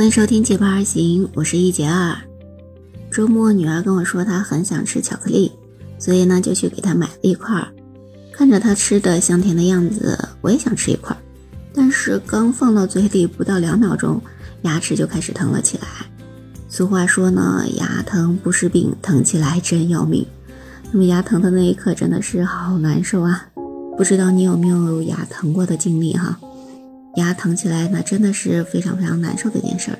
欢迎收听《结伴而行》，我是一杰二。周末女儿跟我说她很想吃巧克力，所以呢就去给她买了一块。看着她吃的香甜的样子，我也想吃一块。但是刚放到嘴里不到两秒钟，牙齿就开始疼了起来。俗话说呢，牙疼不是病，疼起来真要命。那么牙疼的那一刻真的是好难受啊！不知道你有没有牙疼过的经历哈？牙疼起来那真的是非常非常难受的一件事了。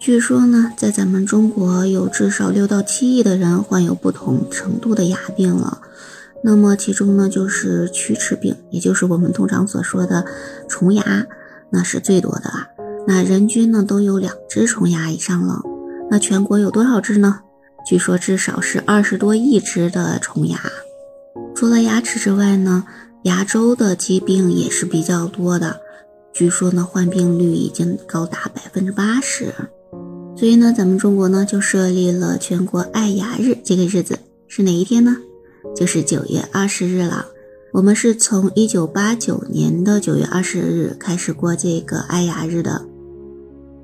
据说呢，在咱们中国有至少六到七亿的人患有不同程度的牙病了。那么其中呢，就是龋齿病，也就是我们通常所说的虫牙，那是最多的啊。那人均呢都有两只虫牙以上了。那全国有多少只呢？据说至少是二十多亿只的虫牙。除了牙齿之外呢，牙周的疾病也是比较多的。据说呢，患病率已经高达百分之八十。所以呢，咱们中国呢就设立了全国爱牙日，这个日子是哪一天呢？就是九月二十日了。我们是从一九八九年的九月二十日开始过这个爱牙日的。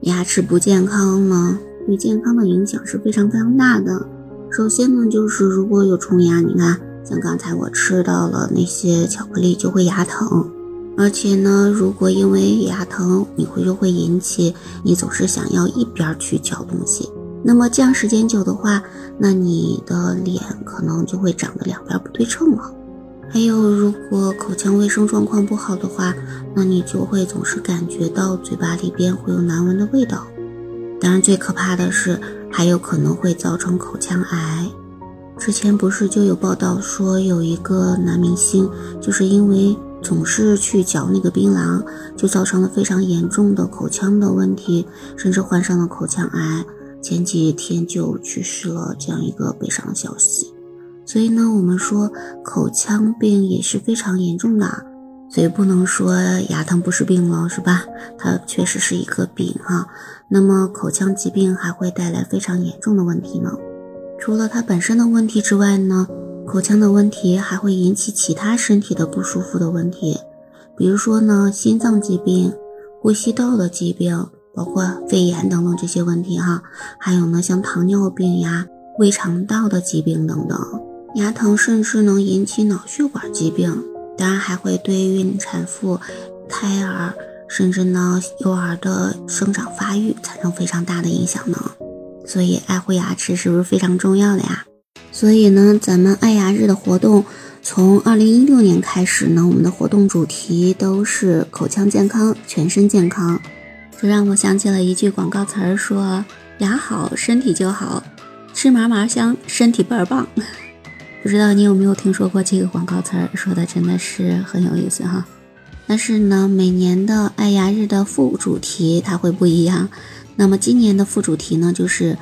牙齿不健康呢，对健康的影响是非常非常大的。首先呢，就是如果有虫牙，你看，像刚才我吃到了那些巧克力，就会牙疼。而且呢，如果因为牙疼，你会就会引起你总是想要一边去嚼东西。那么这样时间久的话，那你的脸可能就会长得两边不对称了。还有，如果口腔卫生状况不好的话，那你就会总是感觉到嘴巴里边会有难闻的味道。当然，最可怕的是还有可能会造成口腔癌。之前不是就有报道说有一个男明星就是因为总是去嚼那个槟榔，就造成了非常严重的口腔的问题，甚至患上了口腔癌。前几天就去世了，这样一个悲伤的消息。所以呢，我们说口腔病也是非常严重的，所以不能说牙疼不是病了，是吧？它确实是一个病哈。那么口腔疾病还会带来非常严重的问题呢。除了它本身的问题之外呢，口腔的问题还会引起其他身体的不舒服的问题，比如说呢，心脏疾病、呼吸道的疾病。包括肺炎等等这些问题哈，还有呢，像糖尿病呀、胃肠道的疾病等等，牙疼甚至能引起脑血管疾病，当然还会对孕产妇、胎儿，甚至呢幼儿的生长发育产生非常大的影响呢。所以爱护牙齿是不是非常重要的呀？所以呢，咱们爱牙日的活动从二零一六年开始呢，我们的活动主题都是口腔健康、全身健康。这让我想起了一句广告词儿，说牙好身体就好，吃嘛嘛香，身体倍儿棒。不知道你有没有听说过这个广告词儿？说的真的是很有意思哈。但是呢，每年的爱牙日的副主题它会不一样。那么今年的副主题呢，就是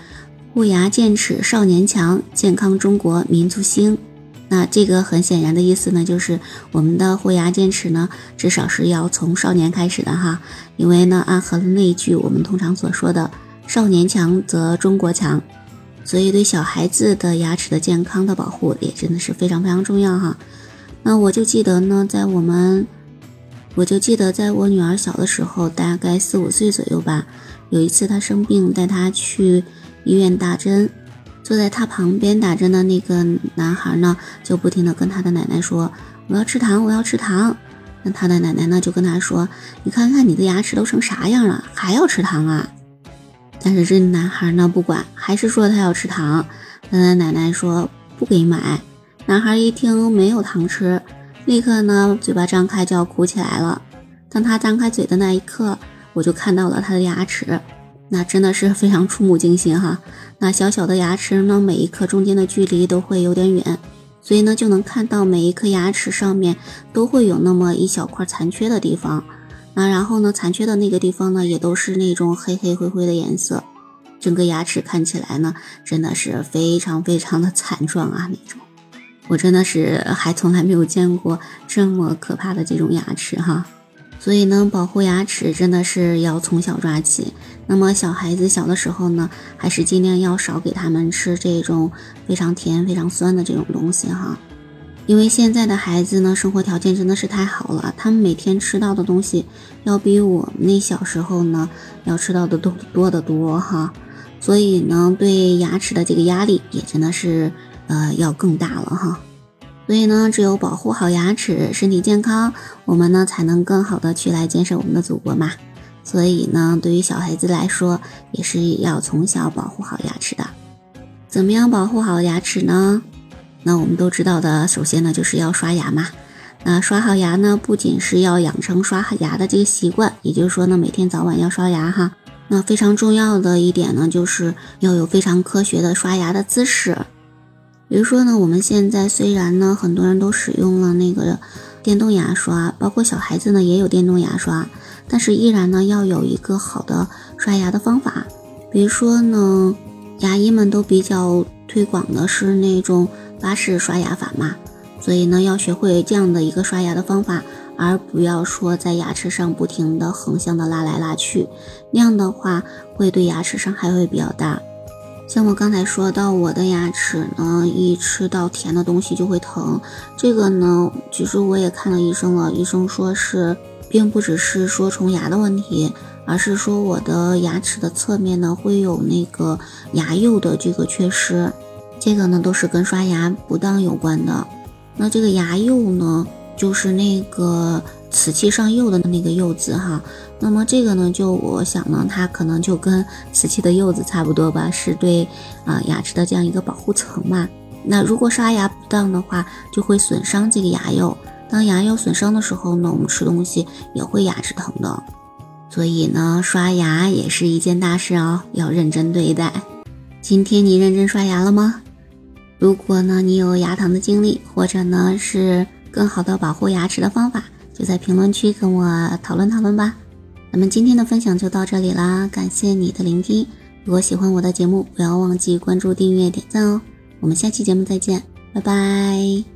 护牙健齿少年强，健康中国民族兴。那这个很显然的意思呢，就是我们的护牙健齿呢，至少是要从少年开始的哈，因为呢，暗合了那一句我们通常所说的“少年强则中国强”，所以对小孩子的牙齿的健康的保护也真的是非常非常重要哈。那我就记得呢，在我们，我就记得在我女儿小的时候，大概四五岁左右吧，有一次她生病，带她去医院打针。坐在他旁边打针的那个男孩呢，就不停的跟他的奶奶说：“我要吃糖，我要吃糖。”那他的奶奶呢，就跟他说：“你看看你的牙齿都成啥样了，还要吃糖啊？”但是这男孩呢，不管，还是说他要吃糖。他的奶奶说：“不给买。”男孩一听没有糖吃，立刻呢，嘴巴张开就要哭起来了。当他张开嘴的那一刻，我就看到了他的牙齿。那真的是非常触目惊心哈！那小小的牙齿呢，每一颗中间的距离都会有点远，所以呢，就能看到每一颗牙齿上面都会有那么一小块残缺的地方。那然后呢，残缺的那个地方呢，也都是那种黑黑灰灰的颜色，整个牙齿看起来呢，真的是非常非常的惨状啊那种。我真的是还从来没有见过这么可怕的这种牙齿哈。所以呢，保护牙齿真的是要从小抓起。那么小孩子小的时候呢，还是尽量要少给他们吃这种非常甜、非常酸的这种东西哈。因为现在的孩子呢，生活条件真的是太好了，他们每天吃到的东西要比我们那小时候呢要吃到的多多得多哈，所以呢，对牙齿的这个压力也真的是呃要更大了哈。所以呢，只有保护好牙齿，身体健康，我们呢才能更好的去来建设我们的祖国嘛。所以呢，对于小孩子来说，也是要从小保护好牙齿的。怎么样保护好牙齿呢？那我们都知道的，首先呢就是要刷牙嘛。那刷好牙呢，不仅是要养成刷牙的这个习惯，也就是说呢，每天早晚要刷牙哈。那非常重要的一点呢，就是要有非常科学的刷牙的姿势。比如说呢，我们现在虽然呢很多人都使用了那个电动牙刷，包括小孩子呢也有电动牙刷，但是依然呢要有一个好的刷牙的方法。比如说呢，牙医们都比较推广的是那种巴氏刷牙法嘛，所以呢要学会这样的一个刷牙的方法，而不要说在牙齿上不停的横向的拉来拉去，那样的话会对牙齿伤害会比较大。像我刚才说到，我的牙齿呢，一吃到甜的东西就会疼。这个呢，其实我也看了医生了，医生说是并不只是说虫牙的问题，而是说我的牙齿的侧面呢会有那个牙釉的这个缺失，这个呢都是跟刷牙不当有关的。那这个牙釉呢，就是那个。瓷器上釉的那个釉字哈，那么这个呢，就我想呢，它可能就跟瓷器的釉字差不多吧，是对啊牙齿的这样一个保护层嘛。那如果刷牙不当的话，就会损伤这个牙釉。当牙釉损伤的时候呢，我们吃东西也会牙齿疼的。所以呢，刷牙也是一件大事哦，要认真对待。今天你认真刷牙了吗？如果呢你有牙疼的经历，或者呢是更好的保护牙齿的方法。就在评论区跟我讨论讨论吧。咱们今天的分享就到这里啦，感谢你的聆听。如果喜欢我的节目，不要忘记关注、订阅、点赞哦。我们下期节目再见，拜拜。